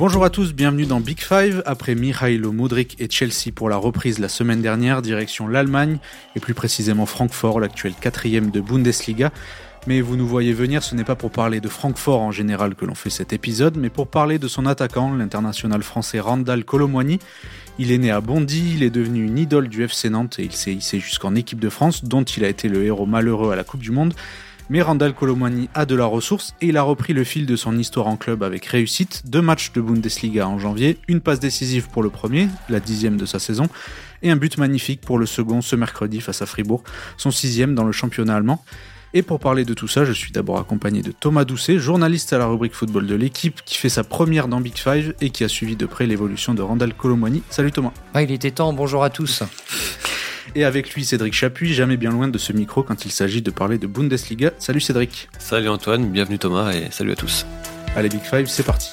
Bonjour à tous, bienvenue dans Big Five. Après Mihailo Modric et Chelsea pour la reprise la semaine dernière, direction l'Allemagne et plus précisément Francfort, l'actuel quatrième de Bundesliga. Mais vous nous voyez venir, ce n'est pas pour parler de Francfort en général que l'on fait cet épisode, mais pour parler de son attaquant, l'international français Randall Colomwani. Il est né à Bondy, il est devenu une idole du FC Nantes et il s'est hissé jusqu'en équipe de France, dont il a été le héros malheureux à la Coupe du Monde. Mais Randall Colomwani a de la ressource et il a repris le fil de son histoire en club avec réussite. Deux matchs de Bundesliga en janvier, une passe décisive pour le premier, la dixième de sa saison, et un but magnifique pour le second ce mercredi face à Fribourg, son sixième dans le championnat allemand. Et pour parler de tout ça, je suis d'abord accompagné de Thomas Doucet, journaliste à la rubrique football de l'équipe, qui fait sa première dans Big Five et qui a suivi de près l'évolution de Randall Colomwani. Salut Thomas. Il était temps, bonjour à tous. Et avec lui, Cédric Chapuis, jamais bien loin de ce micro quand il s'agit de parler de Bundesliga. Salut Cédric. Salut Antoine, bienvenue Thomas et salut à tous. Allez Big Five, c'est parti.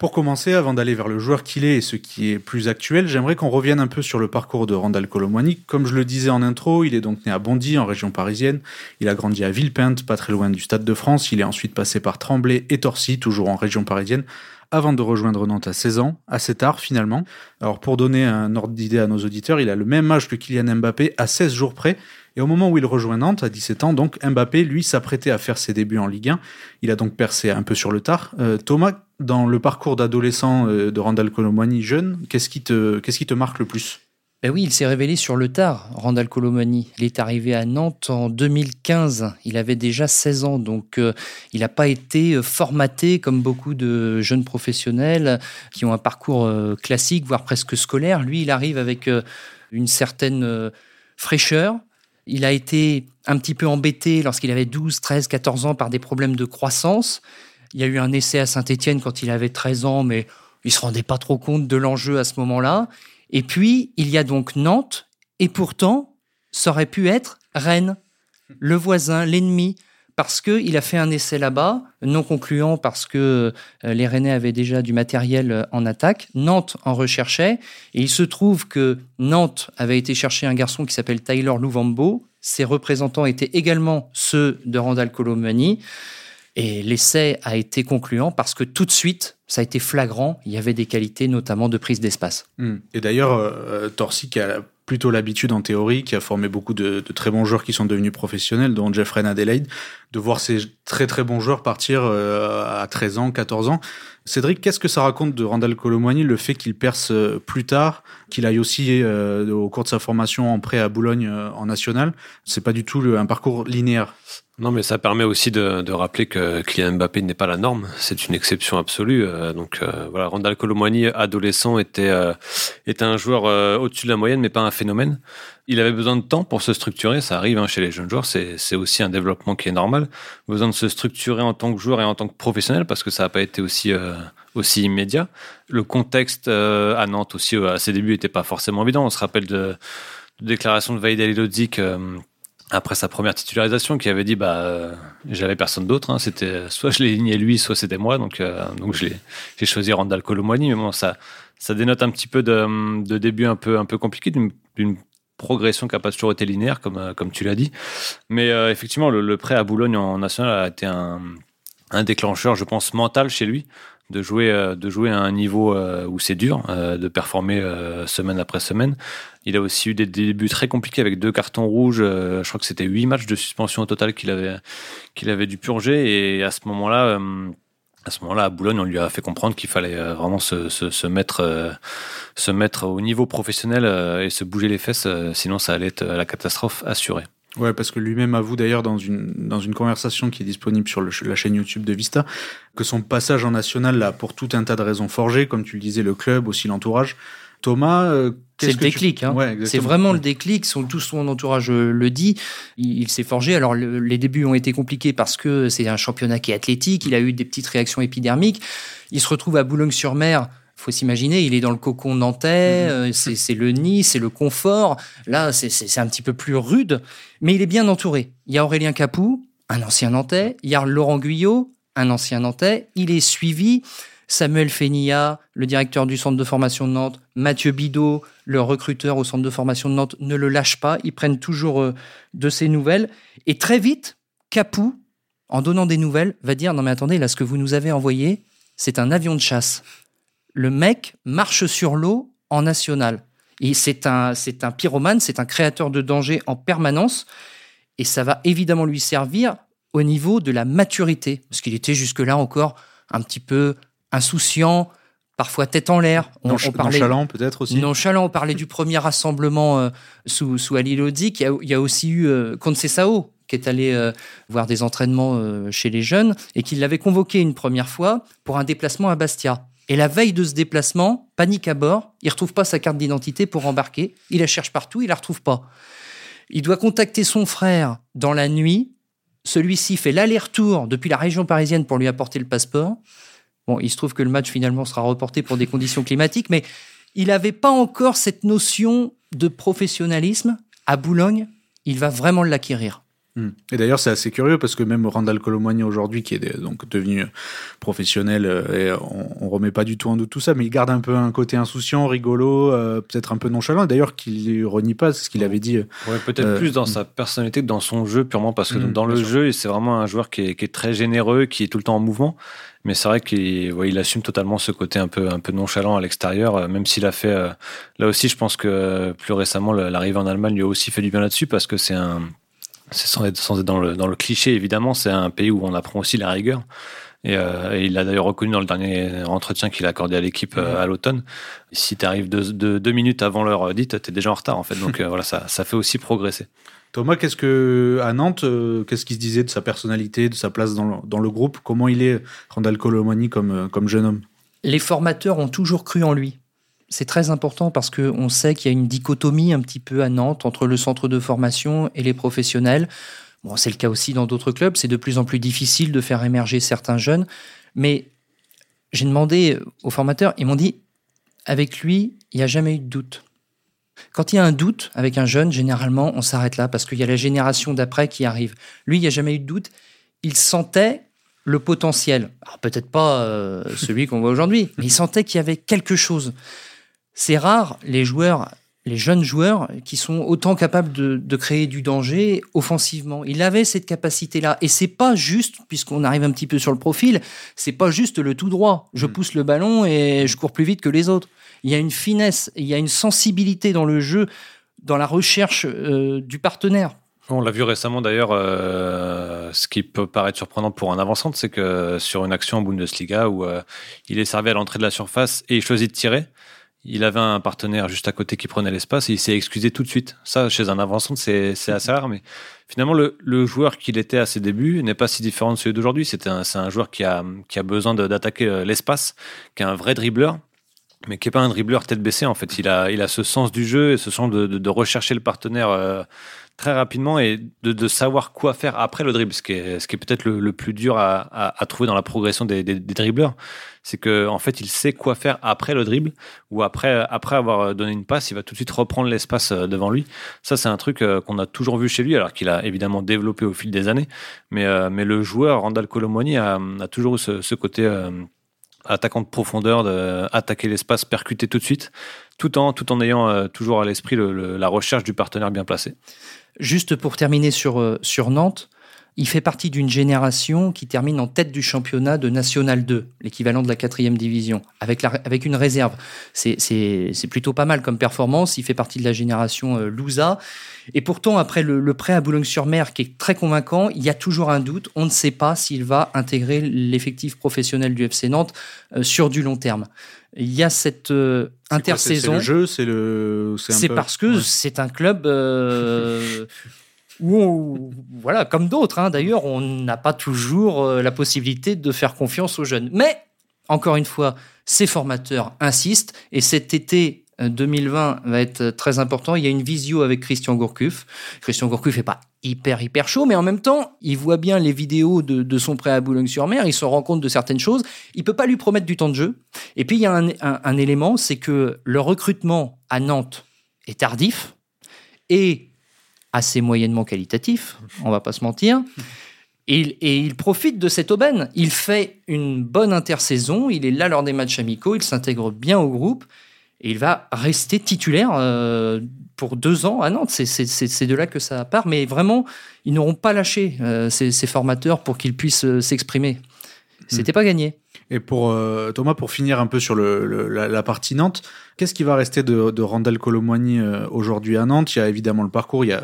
Pour commencer, avant d'aller vers le joueur qu'il est et ce qui est plus actuel, j'aimerais qu'on revienne un peu sur le parcours de Randall Colomwani. Comme je le disais en intro, il est donc né à Bondy, en région parisienne. Il a grandi à Villepinte, pas très loin du Stade de France. Il est ensuite passé par Tremblay et Torcy, toujours en région parisienne, avant de rejoindre Nantes à 16 ans, assez tard finalement. Alors pour donner un ordre d'idée à nos auditeurs, il a le même âge que Kylian Mbappé à 16 jours près. Et au moment où il rejoint Nantes, à 17 ans, donc Mbappé, lui, s'apprêtait à faire ses débuts en Ligue 1. Il a donc percé un peu sur le tard. Euh, Thomas, dans le parcours d'adolescent euh, de Randall Colomwani jeune, qu'est-ce qui te marque le plus? Ben oui, il s'est révélé sur le tard, Randall Colomani. Il est arrivé à Nantes en 2015. Il avait déjà 16 ans, donc euh, il n'a pas été formaté comme beaucoup de jeunes professionnels qui ont un parcours classique, voire presque scolaire. Lui, il arrive avec une certaine fraîcheur, il a été un petit peu embêté lorsqu'il avait 12, 13, 14 ans par des problèmes de croissance. Il y a eu un essai à Saint-Étienne quand il avait 13 ans, mais il se rendait pas trop compte de l'enjeu à ce moment-là. Et puis, il y a donc Nantes, et pourtant, ça aurait pu être Rennes, le voisin, l'ennemi, parce qu'il a fait un essai là-bas, non concluant parce que euh, les Rennais avaient déjà du matériel euh, en attaque. Nantes en recherchait, et il se trouve que Nantes avait été chercher un garçon qui s'appelle Tyler Louvambo. Ses représentants étaient également ceux de Randall Colomani. Et l'essai a été concluant parce que tout de suite, ça a été flagrant. Il y avait des qualités, notamment de prise d'espace. Hmm. Et d'ailleurs, euh, Torsi, qui a plutôt l'habitude en théorie, qui a formé beaucoup de, très bons joueurs qui sont devenus professionnels, dont Jeffrey Adelaide, de voir ces très très bons joueurs partir euh, à 13 ans, 14 ans. Cédric, qu'est-ce que ça raconte de Randall Colomwani, le fait qu'il perce euh, plus tard, qu'il aille aussi euh, au cours de sa formation en prêt à Boulogne en national? C'est pas du tout un parcours linéaire. Non, mais ça permet aussi de, rappeler que Kylian Mbappé n'est pas la norme. C'est une exception absolue. Donc voilà, Randall Colomwani, adolescent, était, était un joueur au-dessus de la moyenne, mais pas un phénomène. Il avait besoin de temps pour se structurer. Ça arrive hein, chez les jeunes joueurs. C'est aussi un développement qui est normal. Besoin de se structurer en tant que joueur et en tant que professionnel parce que ça n'a pas été aussi aussi immédiat. Le contexte à Nantes aussi à ses débuts n'était pas forcément évident. On se rappelle de, de déclaration de Vaïd Alilodzic après sa première titularisation qui avait dit bah euh, j'avais personne d'autre hein. c'était soit je l'ai ligné lui soit c'était moi donc euh, donc j'ai choisi Randall Colomwani mais bon ça ça dénote un petit peu de, de début un peu un peu compliqué d'une progression qui n'a pas toujours été linéaire comme euh, comme tu l'as dit mais effectivement le, prêt à Boulogne en national a été un déclencheur je pense mental chez lui de jouer, euh, de jouer à un niveau euh, où c'est dur, euh, de performer semaine après semaine. Il a aussi eu des débuts très compliqués avec deux cartons rouges. je crois que c'était huit matchs de suspension au total qu'il avait, qu'il avait dû purger. Et à ce moment-là, à ce moment-là, à Boulogne, on lui a fait comprendre qu'il fallait vraiment se, se, mettre, au niveau professionnel et se bouger les fesses, sinon ça allait être la catastrophe assurée. Ouais, parce que lui-même avoue d'ailleurs dans une, conversation qui est disponible sur la chaîne YouTube de Vista que son passage en national, là, pour tout un tas de raisons forgées, comme tu le disais, le club, aussi l'entourage. Thomas, euh, c'est le déclic. Hein. c'est vraiment le déclic. Son, tout son entourage euh, le dit. Il, s'est forgé. Alors les débuts ont été compliqués parce que c'est un championnat qui est athlétique. Il a eu des petites réactions épidermiques. Il se retrouve à Boulogne-sur-Mer faut s'imaginer, il est dans le cocon nantais, mhm. euh, c'est le nid, c'est le confort. Là, c'est un petit peu plus rude, mais il est bien entouré. Il y a Aurélien Capou, un ancien nantais. Il y a Laurent Guyot, un ancien nantais. Il est suivi. Samuel Fénia, le directeur du centre de formation de Nantes, Mathieu Bidot, le recruteur au centre de formation de Nantes, ne le lâchent pas. Ils prennent toujours euh, de ses nouvelles. Et très vite, Capou en donnant des nouvelles, va dire non mais attendez, là ce que vous nous avez envoyé, c'est un avion de chasse. Le mec marche sur l'eau en national. Et c'est un, c'est un pyromane, c'est un créateur de danger en permanence. Et ça va évidemment lui servir au niveau de la maturité. Parce qu'il était jusque-là encore un petit peu insouciant, parfois tête en l'air. On, parlait, nonchalant peut-être aussi. Nonchalant, on parlait du premier rassemblement euh, sous, sous Ali Lodi. Il, il y, a, aussi eu euh, Sao, qui est allé euh, voir des entraînements euh, chez les jeunes et qui l'avait convoqué une première fois pour un déplacement à Bastia. Et la veille de ce déplacement, panique à bord, il retrouve pas sa carte d'identité pour embarquer. Il la cherche partout, il la retrouve pas. Il doit contacter son frère dans la nuit. Celui-ci fait l'aller-retour depuis la région parisienne pour lui apporter le passeport. Bon, il se trouve que le match finalement sera reporté pour des conditions climatiques, mais il n'avait pas encore cette notion de professionnalisme. À Boulogne, il va vraiment l'acquérir. Hmm. Et d'ailleurs, c'est assez curieux parce que même Randall Colomwani aujourd'hui, qui est donc devenu professionnel, euh, et on, remet pas du tout en doute tout ça, mais il garde un peu un côté insouciant, rigolo, euh, peut-être un peu nonchalant. D'ailleurs, qu'il renie pas, ce qu'il avait dit. Euh, ouais, peut-être plus dans sa personnalité que dans son jeu, purement parce que hmm, dans le jeu, c'est vraiment un joueur qui est, qui est, très généreux, qui est tout le temps en mouvement. Mais c'est vrai qu'il ouais, il assume totalement ce côté un peu, un peu nonchalant à l'extérieur, même s'il a fait. là aussi, je pense que plus récemment, l'arrivée en Allemagne lui a aussi fait du bien là-dessus parce que c'est un sans être, sans être dans, le, dans le cliché, évidemment, c'est un pays où on apprend aussi la rigueur. Et, euh, il l'a d'ailleurs reconnu dans le dernier entretien qu'il a accordé à l'équipe euh, à l'automne. Si tu arrives deux, deux, minutes avant l'heure dite, tu es déjà en retard, en fait. Donc euh, voilà, ça, ça fait aussi progresser. Thomas, qu'est-ce que à Nantes, qu'est-ce qu'il se disait de sa personnalité, de sa place dans le, dans le groupe? Comment il est, Randall Colomani, comme, comme jeune homme? Les formateurs ont toujours cru en lui c'est très important parce qu'on sait qu'il y a une dichotomie un petit peu à Nantes entre le centre de formation et les professionnels. Bon, c'est le cas aussi dans d'autres clubs. C'est de plus en plus difficile de faire émerger certains jeunes. Mais j'ai demandé aux formateurs, ils m'ont dit, avec lui, il n'y a jamais eu de doute. Quand il y a un doute avec un jeune, généralement, on s'arrête là parce qu'il y a la génération d'après qui arrive. Lui, il n'y a jamais eu de doute. Il sentait le potentiel. Alors peut-être pas euh, celui qu'on voit aujourd'hui, mais il sentait qu'il y avait quelque chose. C'est rare les joueurs, les jeunes joueurs qui sont autant capables de, créer du danger offensivement. Il avait cette capacité-là, et c'est pas juste, puisqu'on arrive un petit peu sur le profil, c'est pas juste le tout droit. Je mm. pousse le ballon et je cours plus vite que les autres. Il y a une finesse, il y a une sensibilité dans le jeu, dans la recherche euh, du partenaire. On l'a vu récemment d'ailleurs, euh, ce qui peut paraître surprenant pour un avançant, c'est que sur une action en Bundesliga où euh, il est servi à l'entrée de la surface et il choisit de tirer, il avait un partenaire juste à côté qui prenait l'espace et il s'est excusé tout de suite. Ça, chez un avançant, c'est assez rare, mais finalement, le, joueur qu'il était à ses débuts n'est pas si différent de celui d'aujourd'hui. C'est un, joueur qui a, besoin d'attaquer euh, l'espace, qui est un vrai dribbleur, mais qui n'est pas un dribbleur tête baissée, en fait. Il a, ce sens du jeu et ce sens de, de, rechercher le partenaire euh, très rapidement et de, savoir quoi faire après le dribble, ce qui est, ce qui est peut-être le, plus dur à, trouver dans la progression des, dribbleurs. C'est que en fait, il sait quoi faire après le dribble ou après, après avoir donné une passe, il va tout de suite reprendre l'espace euh, devant lui. Ça, c'est un truc euh, qu'on a toujours vu chez lui, alors qu'il a évidemment développé au fil des années. Mais, euh, mais le joueur, Randall Colomwani, a, toujours eu ce côté attaquant de profondeur, de attaquer l'espace, percuter tout de suite, tout en, tout en ayant toujours à l'esprit la recherche du partenaire bien placé. Juste pour terminer sur, euh, sur Nantes, il fait partie d'une génération qui termine en tête du championnat de National 2, l'équivalent de la quatrième division, avec, la, avec une réserve. C'est plutôt pas mal comme performance. Il fait partie de la génération euh, Louza. Et pourtant, après le, prêt à Boulogne-sur-Mer, qui est très convaincant, il y a toujours un doute. On ne sait pas s'il va intégrer l'effectif professionnel du FC Nantes euh, sur du long terme il y a cette euh, intersaison. C'est le jeu, c'est le. C'est parce que c'est un club euh, où, voilà, comme d'autres, hein, d'ailleurs, on n'a pas toujours euh, la possibilité de faire confiance aux jeunes. Mais encore une fois, ces formateurs insistent et cet été 2020 va être très important. Il y a une visio avec Christian Gourcuff. Christian Gourcuff n'est pas hyper, hyper chaud, mais en même temps, il voit bien les vidéos de, son prêt à Boulogne-sur-Mer, il se rend compte de certaines choses. Il peut pas lui promettre du temps de jeu. Et puis, il y a un, élément, c'est que le recrutement à Nantes est tardif et assez moyennement qualitatif, on va pas se mentir. Et et il, profite de cette aubaine. Il fait une bonne intersaison, il est là lors des matchs amicaux, il s'intègre bien au groupe et il va rester titulaire euh, pour deux ans à Nantes. C'est de là que ça part. Mais vraiment, ils n'auront pas lâché ces, formateurs pour qu'ils puissent s'exprimer. C'était pas gagné. Et pour euh, Thomas, pour finir un peu sur le, la, partie Nantes, qu'est-ce qui va rester de, de Randall euh, aujourd'hui à Nantes? Il y a évidemment le parcours, il y a,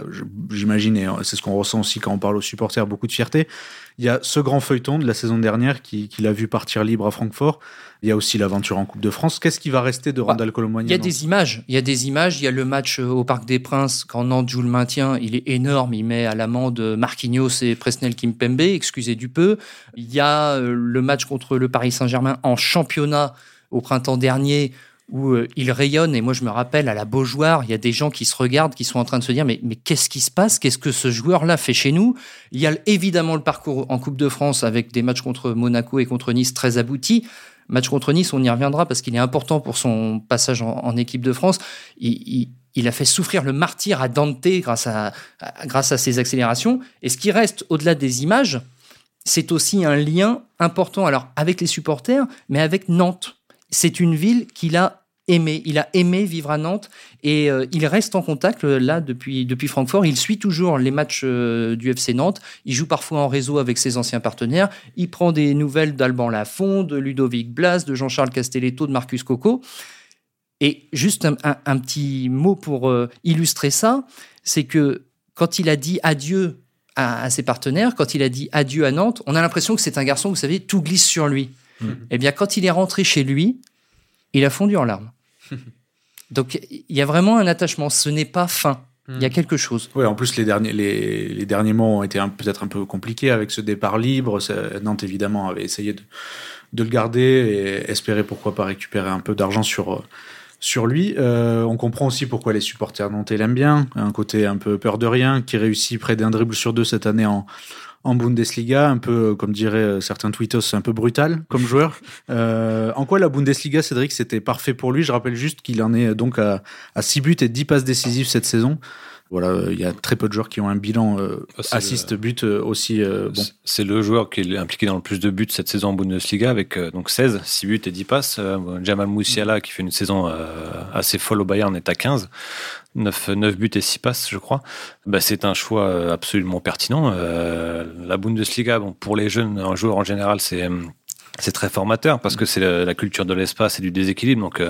j'imagine, et c'est ce qu'on ressent aussi quand on parle aux supporters, beaucoup de fierté. Il y a ce grand feuilleton de la saison dernière qui, qui l'a vu partir libre à Francfort. Il y a aussi l'aventure en Coupe de France. Qu'est-ce qui va rester de Randall Colomwani Il y a des images. Il y a des images. Il y a le match euh, au Parc des Princes quand Nantes joue le maintien. Il est énorme. Il met à l'amende Marquinhos et Presnel Kimpembe. Excusez du peu. Il y a le match contre le Paris Saint-Germain en championnat au printemps dernier où euh, il rayonne. Et moi, je me rappelle à la Beaujoire, il y a des gens qui se regardent, qui sont en train de se dire mais, mais qu'est-ce qui se passe? Qu'est-ce que ce joueur-là fait chez nous? Il y a évidemment le parcours en Coupe de France avec des matchs contre Monaco et contre Nice très aboutis. Match contre Nice, on y reviendra parce qu'il est important pour son passage en, équipe de France. Il, a fait souffrir le martyr à Dante grâce à, grâce à ses accélérations. Et ce qui reste au-delà des images, c'est aussi un lien important, alors avec les supporters, mais avec Nantes. C'est une ville qu'il a aimé. Il a aimé vivre à Nantes et euh, il reste en contact euh, là depuis, depuis Francfort. Il suit toujours les matchs euh, du FC Nantes. Il joue parfois en réseau avec ses anciens partenaires. Il prend des nouvelles d'Alban Lafont, de Ludovic Blas, de Jean-Charles Castelletto, de Marcus Coco. Et juste un petit mot pour illustrer ça, c'est que quand il a dit adieu à, ses partenaires, quand il a dit adieu à Nantes, on a l'impression que c'est un garçon, vous savez, tout glisse sur lui. Mmh. Eh bien, quand il est rentré chez lui, il a fondu en larmes. Donc, il y a vraiment un attachement. Ce n'est pas fin. Il y a mmh. quelque chose. Oui, en plus, les derniers, les, les derniers mois ont été peut-être un peu compliqués avec ce départ libre. Nantes, évidemment, avait essayé de, de, le garder et espérer pourquoi pas récupérer un peu d'argent sur, sur lui. Euh, on comprend aussi pourquoi les supporters nantais l'aiment bien. Un côté un peu peur de rien, qui réussit près d'un dribble sur deux cette année en, en Bundesliga, un peu, comme diraient certains tweetos, un peu brutal comme joueur. Euh, en quoi la Bundesliga, Cédric, c'était parfait pour lui? Je rappelle juste qu'il en est donc à, à 6 buts et 10 passes décisives cette saison. Voilà, euh, il y a très peu de joueurs qui ont un bilan euh, ah, assist-but euh, aussi bon. C'est le joueur qui est impliqué dans le plus de buts cette saison en Bundesliga avec donc 16, 6 buts et 10 passes. Jamal Moussiala qui fait une saison assez folle au Bayern est à 15. 9, 9 buts et 6 passes, je crois. Bah, c'est un choix absolument pertinent. la Bundesliga, bon, pour les jeunes joueurs en général, c'est c'est très formateur parce que c'est la, culture de l'espace et du déséquilibre. Donc,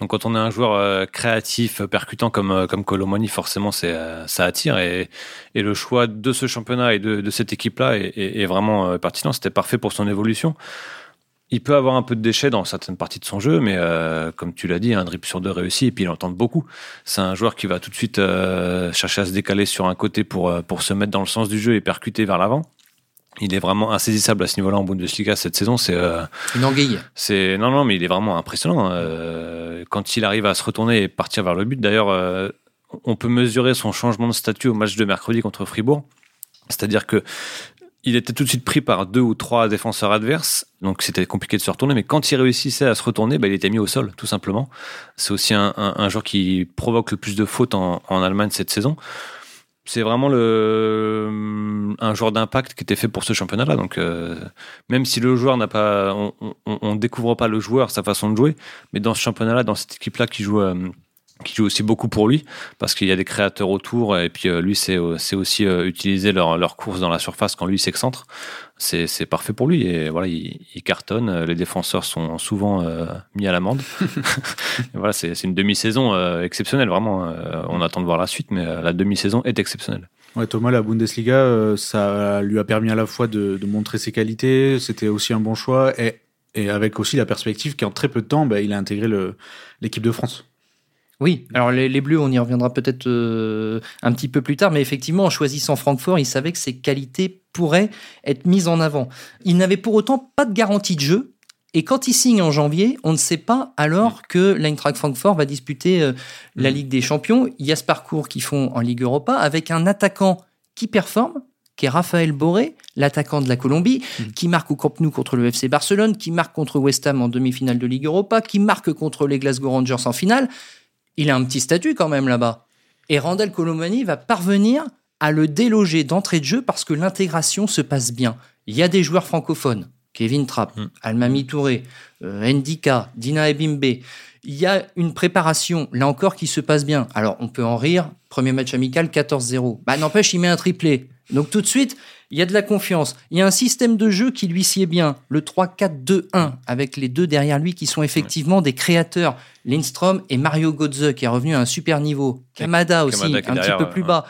donc quand on a un joueur euh, créatif, percutant comme euh, comme Colomani, forcément euh, ça attire et, et le choix de ce championnat et de, de cette équipe-là est, est, vraiment pertinent. C'était parfait pour son évolution. Il peut avoir un peu de déchets dans certaines parties de son jeu, mais comme tu l'as dit, un dribble sur deux réussi et puis il entend beaucoup. C'est un joueur qui va tout de suite chercher à se décaler sur un côté pour pour se mettre dans le sens du jeu et percuter vers l'avant il est vraiment insaisissable à ce niveau-là en Bundesliga cette saison. C'est euh, une anguille. C'est non non mais il est vraiment impressionnant euh, quand il arrive à se retourner et partir vers le but. D'ailleurs, euh, on peut mesurer son changement de statut au match de mercredi contre Fribourg. C'est-à-dire que il était tout de suite pris par deux ou trois défenseurs adverses, donc c'était compliqué de se retourner. Mais quand il réussissait à se retourner, bah, il était mis au sol, tout simplement. C'est aussi un, un, joueur qui provoque le plus de fautes en, Allemagne cette saison c'est vraiment un joueur d'impact qui était fait pour ce championnat-là. Donc, euh, même si le joueur n'a pas, on, on, découvre pas le joueur, sa façon de jouer, mais dans ce championnat-là, dans cette équipe-là qui joue, euh, qui joue aussi beaucoup pour lui, parce qu'il y a des créateurs autour, et puis euh, lui, c'est aussi utiliser leur, leur course dans la surface quand lui s'excentre c'est parfait pour lui. Et voilà, il, cartonne. Les défenseurs sont souvent euh, mis à l'amende. voilà, c'est une demi-saison euh, exceptionnelle, vraiment. Euh, on attend de voir la suite, mais la demi-saison est exceptionnelle. Ouais, Thomas, la Bundesliga, ça lui a permis à la fois de, montrer ses qualités, c'était aussi un bon choix, et, et, avec aussi la perspective qu'en très peu de temps, bah, il a intégré l'équipe de France. Oui, alors les, Bleus, on y reviendra peut-être euh, un petit peu plus tard, mais effectivement, en choisissant Francfort, il savait que ses qualités pourraient être mises en avant. Il n'avait pour autant pas de garantie de jeu, et quand il signe en janvier, on ne sait pas alors que l'Eintracht Francfort va disputer euh, la mm. Ligue des Champions. Il y a ce parcours qu'ils font en Ligue Europa avec un attaquant qui performe, qui est Raphaël Boré, l'attaquant de la Colombie, mm. qui marque au Camp Nou contre le FC Barcelone, qui marque contre West Ham en demi-finale de Ligue Europa, qui marque contre les Glasgow Rangers en finale il a un petit statut quand même là-bas. Et Randall Colomani va parvenir à le déloger d'entrée de jeu parce que l'intégration se passe bien. Il y a des joueurs francophones, Kevin Trapp, mm. Almami Touré, euh, Ndika, Dina Ebimbe. Il y a une préparation, là encore, qui se passe bien. Alors, on peut en rire. Premier match amical, 14-0. Bah, n'empêche, il met un triplé. Donc, tout de suite, il y a de la confiance. Il y a un système de jeu qui lui sied bien. Le 3-4-2-1, avec les deux derrière lui qui sont effectivement des créateurs. Lindstrom et Mario Götze, qui est revenu à un super niveau. Kamada aussi, un petit peu plus bas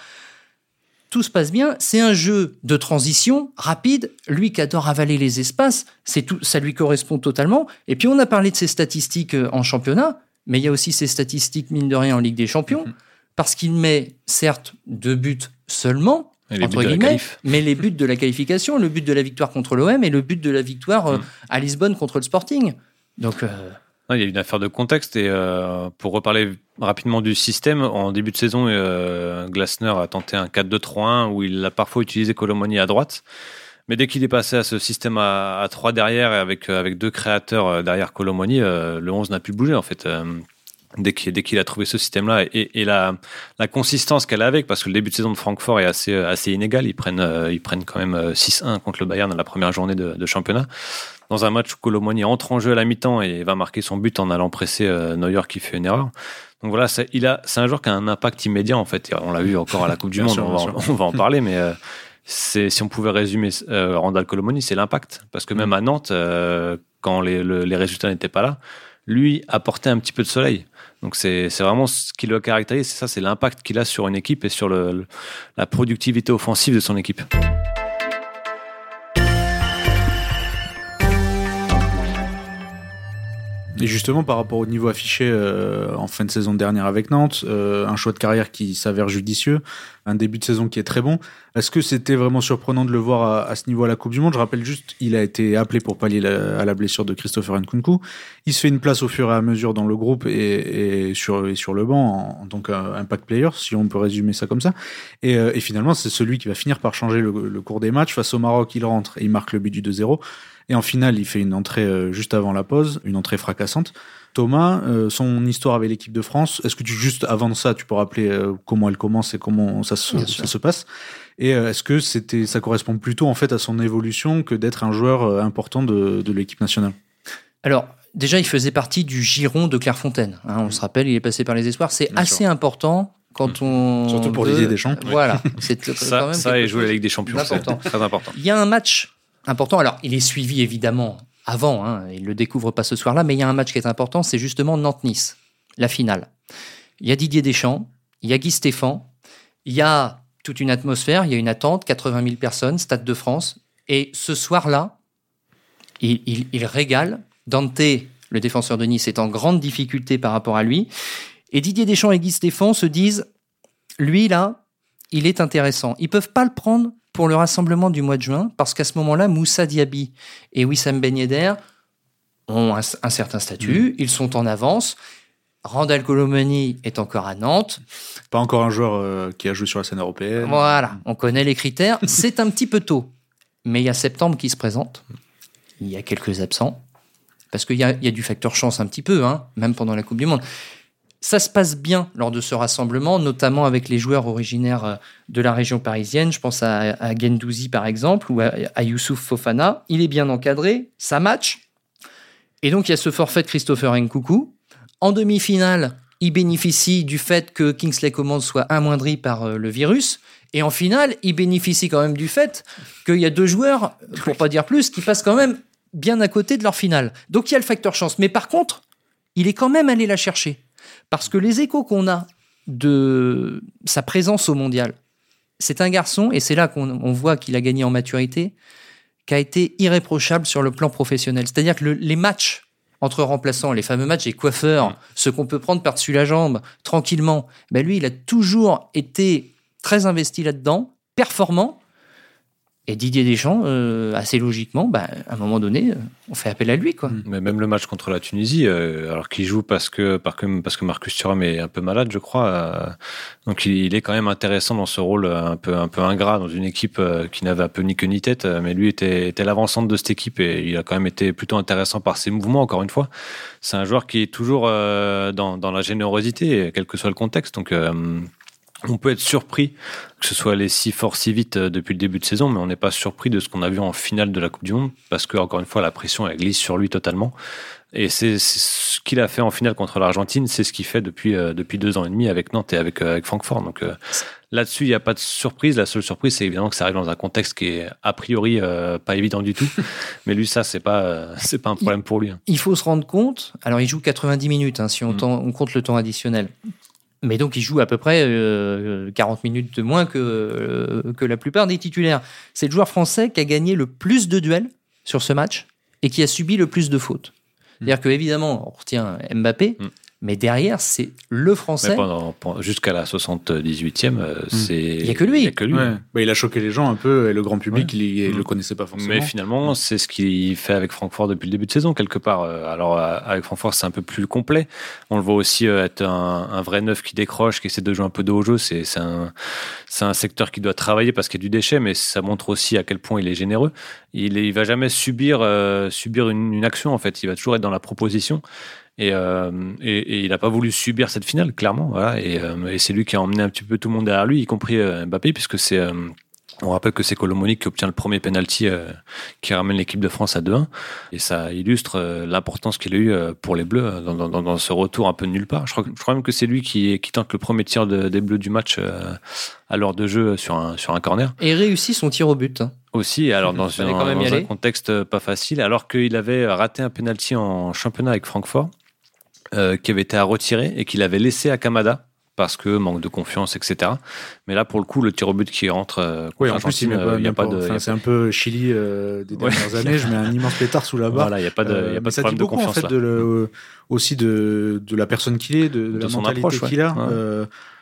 tout se passe bien. C'est un jeu de transition rapide. Lui qui adore avaler les espaces, c'est tout, ça lui correspond totalement. Et puis on a parlé de ses statistiques euh, en championnat, mais il y a aussi ses statistiques mine de rien en Ligue des Champions, mhm. parce qu'il met certes deux buts seulement. Entre guillemets, mais les buts de la qualification, le but de la victoire contre l'OM et le but de la victoire euh, mhm. à Lisbonne contre le Sporting. Donc, euh, il y a une affaire de contexte et euh, pour reparler rapidement du système, en début de saison, euh, Glasner a tenté un 4-2-3-1 où il a parfois utilisé Colomoni à droite. Mais dès qu'il est passé à ce système à, 3 derrière et avec, avec deux créateurs derrière Colomoni, le 11 n'a plus bougé en fait. Dès qu'il a trouvé ce système-là et, la, la, consistance qu'elle a avec, parce que le début de saison de Francfort est assez, assez inégal, ils prennent, ils prennent quand même 6-1 contre le Bayern dans la première journée de, de championnat dans un match où Colomoni entre en jeu à la mi-temps et va marquer son but en allant presser euh, New York qui fait une erreur. Donc voilà, c'est, il a, c'est un joueur qui a un impact immédiat en fait. On l'a vu encore à la Coupe du Monde, on, va, en parler, mais euh, c'est, si on pouvait résumer euh, Randall Colomoni, c'est l'impact. Parce que même à Nantes, quand les, les résultats n'étaient pas là, lui apportait un petit peu de soleil. Donc c'est, vraiment ce qui le caractérise, c'est ça, c'est l'impact qu'il a sur une équipe et sur la productivité offensive de son équipe. Et justement, par rapport au niveau affiché euh, en fin de saison dernière avec Nantes, euh, un choix de carrière qui s'avère judicieux, un début de saison qui est très bon. Est-ce que c'était vraiment surprenant de le voir à, ce niveau à la Coupe du Monde? Je rappelle juste, il a été appelé pour pallier à la blessure de Christopher Nkunku. Il se fait une place au fur et à mesure dans le groupe et, sur, le banc en, tant qu'impact player, si on peut résumer ça comme ça. Et, euh, et finalement, c'est celui qui va finir par changer le, le cours des matchs. Face au Maroc, il rentre et il marque le but du 2-0. Et en finale, il fait une entrée euh, juste avant la pause, une entrée fracassante. Thomas, euh, son histoire avec l'équipe de France, est-ce que tu juste avant ça, tu peux rappeler euh, comment elle commence et comment ça se, ça se passe? Et est-ce que c'était, ça correspond plutôt en fait à son évolution que d'être un joueur important de, de l'équipe nationale? Alors, déjà, il faisait partie du giron de Clairefontaine. Hein, on se rappelle, il est passé par les espoirs. C'est assez important quand mm. on surtout pour l'idée des champs. Voilà, c'est ça, quand même ça et jouer la Ligue des Champions, c'est très important. Il y a un match important. Alors, il est suivi évidemment avant, hein, il ne le découvre pas ce soir-là, mais il y a un match qui est important, c'est justement Nantes-Nice, la finale. Il y a Didier Deschamps, il y a Guy Stéphane, il y a toute une atmosphère, il y a une attente, 80 000 personnes, Stade de France. Et ce soir-là, il, régale. Dante, le défenseur de Nice, est en grande difficulté par rapport à lui. Et Didier Deschamps et Guy Stéphane se disent, lui là, il est intéressant. Ils peuvent pas le prendre pour le rassemblement du mois de juin, parce qu'à ce moment-là, Moussa Diaby et Wissam Ben Yedder ont un, certain statut, mm. ils sont en avance. Randall Colomani est encore à Nantes. Pas encore un joueur euh, qui a joué sur la scène européenne. Voilà, on connaît les critères. C'est un petit peu tôt. Mais il y a septembre qui se présente. Il y a quelques absents. Parce qu'il y, y a, du facteur chance un petit peu, hein, même pendant la Coupe du Monde. Ça se passe bien lors de ce rassemblement, notamment avec les joueurs originaires euh, de la région parisienne. Je pense à, Gendouzi par exemple ou à, Youssouf Fofana. Il est bien encadré, ça match. Et donc il y a ce forfait de Christopher Nkoukou. En demi-finale, il bénéficie du fait que Kingsley Coman soit amoindri par euh, le virus. Et en finale, il bénéficie quand même du fait qu'il y a deux joueurs, pour pas dire plus, qui passent quand même bien à côté de leur finale. Donc il y a le facteur chance. Mais par contre, il est quand même allé la chercher. Parce que les échos qu'on a de sa présence au mondial, c'est un garçon, et c'est là qu'on voit qu'il a gagné en maturité, qui a été irréprochable sur le plan professionnel. C'est-à-dire que les matchs entre remplaçants, les fameux matchs et coiffeurs, mm. ceux qu'on peut prendre par-dessus la jambe tranquillement, ben lui, il a toujours été très investi là-dedans, performant, et Didier Deschamps, euh, assez logiquement, bah, à un moment donné, euh, on fait appel à lui. Quoi. Mais même le match contre la Tunisie, euh, alors qu'il joue parce que, parce, que, parce que Marcus Thuram est un peu malade, je crois. donc il, est quand même intéressant dans ce rôle un peu, un peu ingrat dans une équipe qui n'avait un peu ni queue ni tête. Mais lui était, était l'avancante de cette équipe et il a quand même été plutôt intéressant par ses mouvements, encore une fois. C'est un joueur qui est toujours dans, dans la générosité, quel que soit le contexte. Donc on peut être surpris que ce soit les si fort si vite euh, depuis le début de saison, mais on n'est pas surpris de ce qu'on a vu en finale de la Coupe du Monde parce que encore une fois la pression elle glisse sur lui totalement. Et c'est ce qu'il a fait en finale contre l'Argentine, c'est ce qu'il fait depuis euh, depuis deux ans et demi avec Nantes et avec euh, avec Francfort. Donc là-dessus, il n'y a pas de surprise. La seule surprise, c'est évidemment que ça arrive dans un contexte qui est a priori pas évident du tout. Mais lui, ça, c'est pas c'est pas un problème pour lui. Hein. Il faut se rendre compte. Alors, il joue 90 minutes hein, si on, mm. on compte le temps additionnel. Mais donc, il joue à peu près 40 euh, minutes de moins que, euh, que la plupart des titulaires. C'est le joueur français qui a gagné le plus de duels sur ce match et qui a subi le plus de fautes. Hmm. C'est-à-dire que, évidemment, on retient Mbappé, hmm. Mais derrière, c'est le français. jusqu'à la 78e, euh, hmm. c'est. Il n'y a que lui. Il, a que lui. Bah, il a choqué les gens un peu et le grand public, il ne le connaissait pas forcément. Mais finalement, c'est ce qu'il fait avec Francfort depuis le début de saison, quelque part. Euh, alors, euh, avec Francfort, c'est un peu plus complet. On le voit aussi être un, vrai neuf qui décroche, qui essaie de jouer un peu de haut jeu. C'est un, un secteur qui doit travailler parce qu'il y a du déchet, mais ça montre aussi à quel point il est généreux. Il ne va jamais subir, subir une, une action, en fait. Il va toujours être dans la proposition. Euh, et, et, il n'a pas voulu subir cette finale, clairement. Voilà, et, euh, et c'est lui qui a emmené un petit peu tout le monde derrière lui, y compris euh, Mbappé, puisque c'est. on rappelle que c'est Colomoni qui obtient le premier penalty qui ramène l'équipe de France à 2-1. Et ça illustre l'importance qu'il a eu pour les Bleus dans, dans, dans, ce retour un peu nulle part. Je crois, je crois même que c'est lui qui, qui tente le premier tir des Bleus du match à l'heure de jeu sur un, sur un corner. Et réussit son tir au but. Hein. Aussi, alors dans, un, dans un contexte pas facile, alors qu'il avait raté un penalty en championnat avec Francfort. Euh, qui avait été à retirer et qu'il avait laissé à Kamada parce que manque de confiance, etc. Mais là, pour le coup, le tir au but qui rentre, euh, oui, en plus, il n'y a, pas, de. C'est un peu Chili euh, des dernières années. Je mets un immense pétard sous la barre. Voilà, il n'y a pas de, y a pas de problème de confiance. En fait, de le, aussi de, de la personne qu'il est, de, de, la mentalité qu'il a.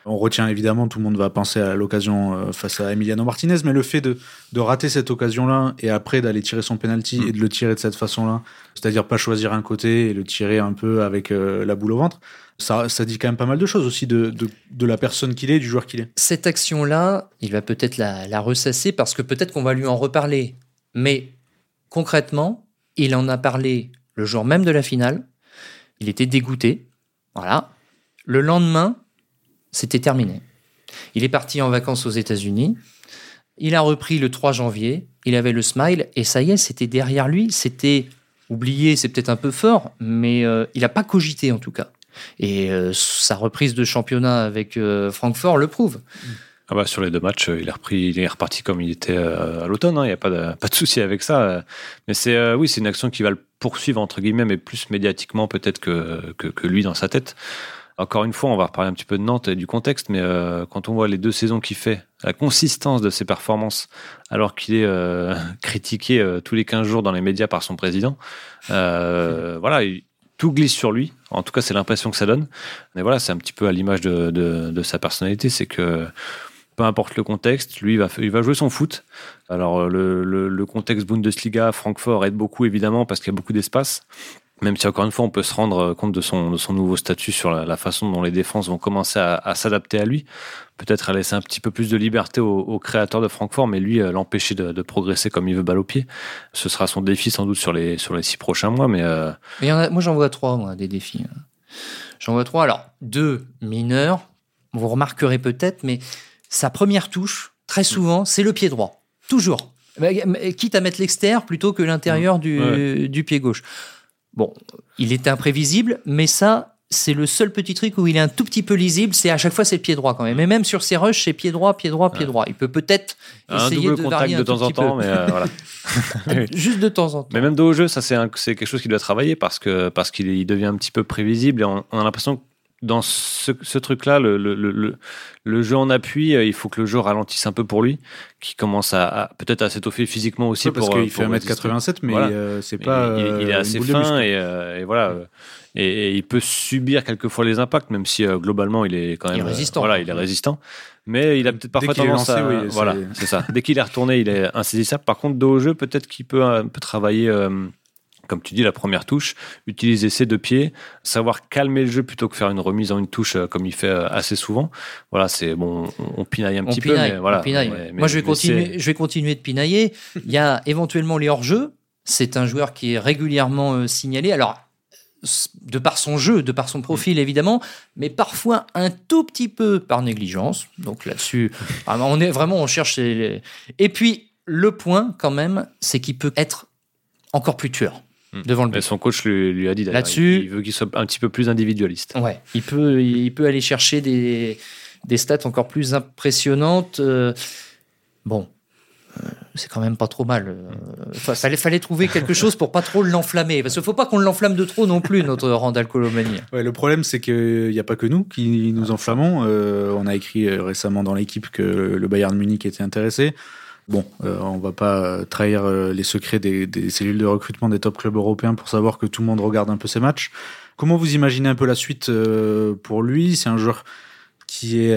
On retient évidemment, tout le monde va penser à l'occasion face à Emiliano Martinez, mais le fait de, de rater cette occasion-là et après d'aller tirer son penalty mm. et de le tirer de cette façon-là, c'est-à-dire pas choisir un côté et le tirer un peu avec la boule au ventre, ça, dit quand même pas mal de choses aussi de, de, la personne qu'il est, du joueur qu'il est. Cette action-là, il va peut-être la, ressasser parce que peut-être qu'on va lui en reparler. Mais concrètement, il en a parlé le jour même de la finale. Il était dégoûté. Voilà. Le lendemain, c'était terminé. Il est parti en vacances aux États-Unis. Il a repris le 3 janvier. Il avait le smile et ça y est, c'était derrière lui. C'était oublié, c'est peut-être un peu fort, mais euh, il n'a pas cogité en tout cas. Et euh, sa reprise de championnat avec euh, Francfort le prouve. Ah bah sur les deux matchs, il est, repris, il est reparti comme il était euh, à l'automne. Hein. Il n'y a pas de, souci avec ça. Mais c'est oui, c'est une action qui va le poursuivre entre guillemets, mais plus médiatiquement peut-être que, que, lui dans sa tête. Encore une fois, on va reparler un petit peu de Nantes et du contexte, mais quand on voit les deux saisons qu'il fait, la consistance de ses performances, alors qu'il est critiqué tous les 15 jours dans les médias par son président, voilà, il, tout glisse sur lui. En tout cas, c'est l'impression que ça donne. Mais voilà, c'est un petit peu à l'image de, sa personnalité. C'est que peu importe le contexte, lui, il va, il va jouer son foot. Alors, le, le contexte Bundesliga, Francfort aide beaucoup, évidemment, parce qu'il y a beaucoup d'espace. Même si encore une fois, on peut se rendre compte de son, son nouveau statut sur la, façon dont les défenses vont commencer à, s'adapter à lui. Peut-être à laisser un petit peu plus de liberté au, créateur de Francfort, mais lui, euh, l'empêcher de, progresser comme il veut balle au pied. Ce sera son défi sans doute sur les, sur les six prochains mois. Mais, euh, moi, j'en vois trois, moi, des défis. J'en vois trois. Alors, deux mineurs. Vous remarquerez peut-être, mais sa première touche, très souvent, c'est le pied droit. Toujours. Quitte à mettre l'extérieur plutôt que l'intérieur du, du pied gauche. Bon, il est imprévisible, mais ça, c'est le seul petit truc où il est un tout petit peu lisible. C'est à chaque fois c'est le pied droit quand même. Et même sur ses rushs, c'est pied droit, pied droit, pied droit. Il peut peut-être essayer de contact de temps en temps, mais euh, voilà. Juste de temps en temps. Mais même de haut jeu, ça c'est quelque chose qui doit travailler parce que parce qu'il devient un petit peu prévisible et on, on a l'impression dans ce, truc-là, le, le, le, jeu en appui, euh, il faut que le jeu ralentisse un peu pour lui, qui commence à, peut-être à s'étoffer physiquement aussi. parce qu'il fait 1m87, mais euh, c'est pas. Il, est assez fin et, voilà. Et, il peut subir quelquefois les impacts, même si euh, globalement il est quand même. résistant. voilà, il est résistant. Mais il a peut-être parfois tendance à. voilà, c'est ça. Dès qu'il est retourné, il est insaisissable. Par contre, dos au jeu, peut-être qu'il peut, peut travailler comme tu dis, la première touche, utiliser ses deux pieds, savoir calmer le jeu plutôt que faire une remise en une touche euh, comme il fait euh, assez souvent. Voilà, c'est bon, on, pinaille un petit peu, mais voilà. Moi, je vais continuer, je vais continuer de pinailler. Il y a éventuellement les hors-jeux. C'est un joueur qui est régulièrement euh, signalé. Alors, de par son jeu, de par son profil évidemment, mais parfois un tout petit peu par négligence. Donc là-dessus, on est vraiment, on cherche. Et puis le point quand même, c'est qu'il peut être encore plus tueur. Devant le but. son coach lui, a dit là-dessus, il veut qu'il soit un petit peu plus individualiste. Ouais, il peut, il peut aller chercher des, des stats encore plus impressionnantes. Euh, bon, euh, c'est quand même pas trop mal. Euh, enfin, fallait, fallait trouver quelque chose pour pas trop l'enflammer. Parce qu'il faut pas qu'on l'enflamme de trop non plus, notre Randall Colomani. Ouais, le problème, c'est qu'il n'y a pas que nous qui nous enflammons. Euh, on a écrit récemment dans l'équipe que le Bayern Munich était intéressé. Bon, on va pas trahir les secrets des, cellules de recrutement des top clubs européens pour savoir que tout le monde regarde un peu ces matchs. Comment vous imaginez un peu la suite pour lui? C'est un joueur qui est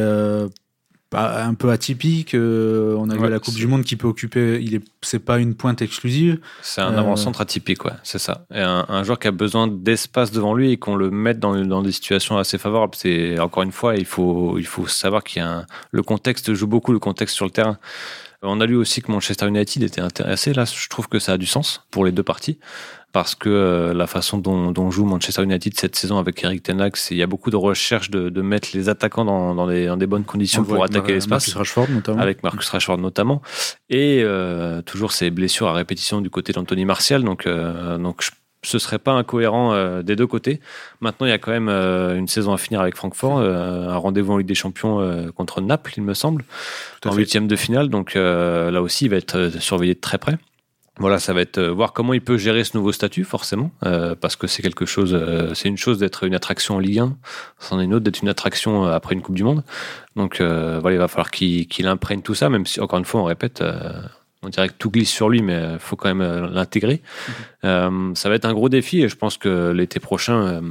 un peu atypique. Euh, on a vu la Coupe du Monde qui peut occuper. Il est, c'est pas une pointe exclusive. C'est un avant-centre atypique, ouais, c'est ça. Et un, joueur qui a besoin d'espace devant lui et qu'on le mette dans, dans, des situations assez favorables. C'est encore une fois, il faut, il faut savoir qu'il y a un, le contexte joue beaucoup, le contexte sur le terrain. On a lu aussi que Manchester United était intéressé. Là, je trouve que ça a du sens pour les deux parties parce que euh, la façon dont, joue Manchester United cette saison avec Eric Ten Hag, il y a beaucoup de recherche de, mettre les attaquants dans, des, bonnes conditions pour attaquer l'espace. Marcus Rashford notamment. Avec Marcus Rashford notamment. Et euh, toujours ces blessures à répétition du côté d'Anthony Martial. Donc, euh, donc ce serait pas incohérent des deux côtés. Maintenant, il y a quand même une saison à finir avec Francfort, un rendez-vous en Ligue des Champions contre Naples, il me semble, en huitième de finale. Donc là aussi, il va être surveillé de très près. Voilà, ça va être euh, voir comment il peut gérer ce nouveau statut, forcément, euh, parce que c'est quelque chose, euh, c'est une chose d'être une attraction en Ligue 1, c'en est une autre d'être une attraction après une Coupe du Monde. Donc voilà, il va falloir qu'il imprègne tout ça, même si, encore une fois, on répète, on dirait que tout glisse sur lui, mais il faut quand même l'intégrer. Mhm. ça va être un gros défi et je pense que l'été prochain,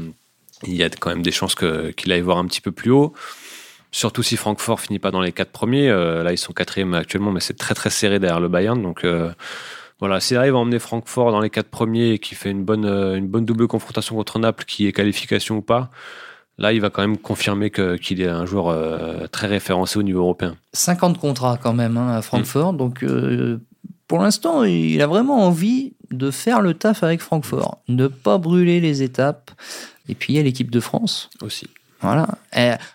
il y a quand même des chances qu'il aille voir un petit peu plus haut. Surtout si Francfort finit pas dans les quatre premiers. là, ils sont quatrième actuellement, mais c'est très très serré derrière le Bayern. Donc voilà, s'il arrive à emmener Francfort dans les quatre premiers et qu'il fait une bonne, euh, une bonne double confrontation contre Naples, qui est qualification ou pas, là, il va quand même confirmer qu'il est un joueur euh, très référencé au niveau européen. 50 contrats quand même hein, à Francfort, mm. donc euh, pour l'instant, il a vraiment envie de faire le taf avec Francfort, ne pas brûler les étapes. Et puis il y a l'équipe de France aussi. Voilà.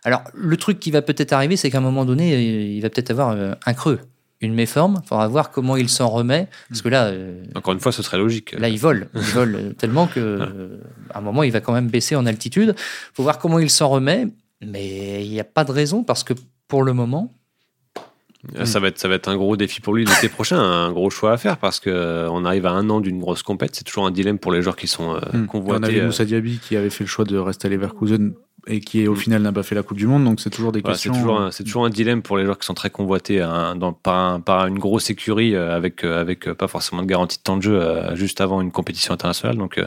alors, le truc qui va peut-être arriver, c'est qu'à un moment donné, il va peut-être avoir un creux une méforme. Il faudra voir comment il s'en remet. Parce que là. Euh, Encore une fois, ce serait logique. Là, il vole. Il vole tellement que, euh, à un moment, il va quand même baisser en altitude. Il faut voir comment il s'en remet. Mais il n'y a pas de raison parce que pour le moment. Ça va, être, ça va être un gros défi pour lui l'été prochain, un gros choix à faire parce qu'on euh, arrive à un an d'une grosse compète. C'est toujours un dilemme pour les joueurs qui sont hmm. convoités. On a vu Moussa Diaby qui avait fait le choix de rester à Leverkusen et qui au mm. final n'a pas fait la Coupe du Monde. Donc c'est toujours des questions. C'est toujours, un, dilemme pour les joueurs qui sont très convoités hein, dans, par, une grosse écurie euh, avec, euh, avec euh, pas forcément de garantie de temps de jeu juste avant une compétition internationale. Donc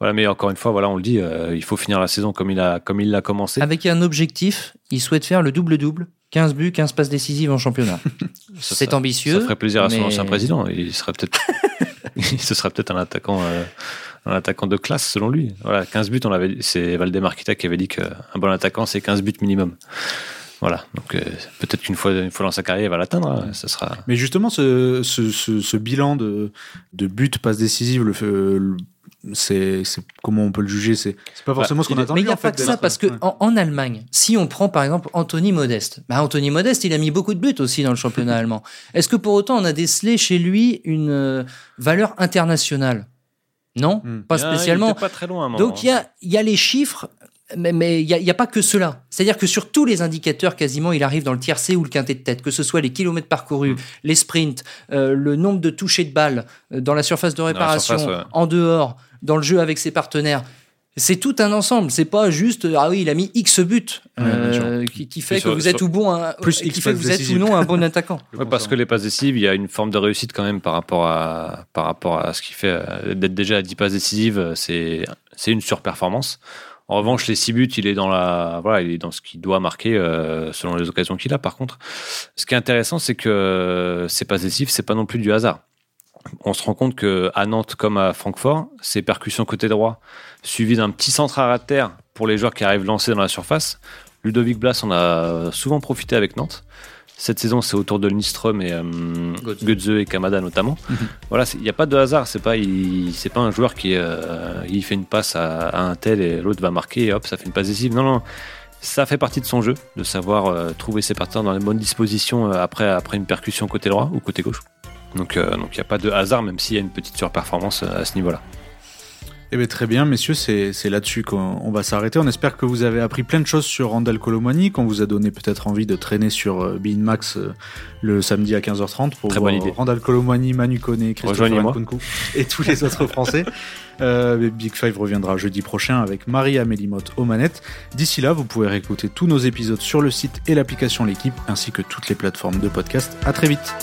voilà, mais encore une fois, voilà, on le dit, il faut finir la saison comme il a comme il l'a commencé. Avec un objectif, il souhaite faire le double double. 15 buts, 15 passes décisives en championnat. c'est ambitieux. Ça ferait plaisir à son ancien président. Il serait peut-être, ce serait peut-être un attaquant un attaquant de classe selon lui. Voilà, 15 buts, on avait, c'est Valdemar Kita qui avait dit qu'un bon attaquant c'est 15 buts minimum. Voilà, donc euh, peut-être qu'une fois, une fois dans sa carrière, il va l'atteindre. Hein, ça sera. Mais justement, ce, ce, ce, bilan de, de buts, passes décisives, le, c'est comment on peut le juger C'est pas forcément ce qu'on attend. Mais il n'y a pas que ça, parce que en, Allemagne, si on prend par exemple Anthony Modeste, bah Anthony Modeste, il a mis beaucoup de buts aussi dans le championnat allemand. Est-ce que pour autant on a décelé chez lui une euh, valeur internationale? Non, hmm. pas spécialement. pas très loin, Donc il y a, y a les chiffres, mais il n'y a, a, pas que cela. C'est-à-dire que sur tous les indicateurs, quasiment, il arrive dans le tiercé ou le quintet de tête, que ce soit les kilomètres parcourus, hmm. les sprints, euh, le nombre de touchés de balles euh, dans la surface de réparation, en dehors, dans le jeu avec ses partenaires. C'est tout un ensemble. C'est pas juste ah oui il a mis X buts euh, qui, fait que vous êtes ou bon un, plus qui fait que vous êtes ou non un bon attaquant. parce que les passes décisives, il y a une forme de réussite quand même par rapport à par rapport à ce qui fait euh, d'être déjà à 10 passes décisives, c'est c'est une surperformance. En revanche, les 6 buts, il est dans la voilà, il est dans ce qu'il doit marquer euh, selon les occasions qu'il a. Par contre, ce qui est intéressant, c'est que ces passes décisives, c'est pas non plus du hasard on se rend compte que à Nantes comme à Francfort, ces percussions côté droit, suivies d'un petit centre à terre pour les joueurs qui arrivent lancés dans la surface. Ludovic Blas en a souvent profité avec Nantes. Cette saison, c'est autour de Lindström et euh, et Kamada notamment. Mhm. Voilà, il n'y a pas de hasard. C'est pas, c'est pas un joueur qui euh, il fait une passe à, un tel et l'autre va marquer et hop, ça fait une passe décisive. Non, non. Ça fait partie de son jeu, de savoir euh, trouver ses partenaires dans les bonnes dispositions euh, après, après une percussion côté droit ou côté gauche. Donc il n'y a pas de hasard, même s'il y a une petite surperformance à ce niveau-là. Eh bien, très bien, messieurs, c'est là-dessus qu'on va s'arrêter. On espère que vous avez appris plein de choses sur Randall Colomani, qu'on vous a donné peut-être envie de traîner sur euh, Bean Max euh, le samedi à 15h30 pour voir Randall Colomani, Manu Kone, Christophe Nkunku et tous les autres Français. Euh, Big Five reviendra jeudi prochain avec Marie-Amélie Motte aux manettes. D'ici là, vous pouvez réécouter tous nos épisodes sur le site et l'application L'équipe, ainsi que toutes les plateformes de podcast. À très vite.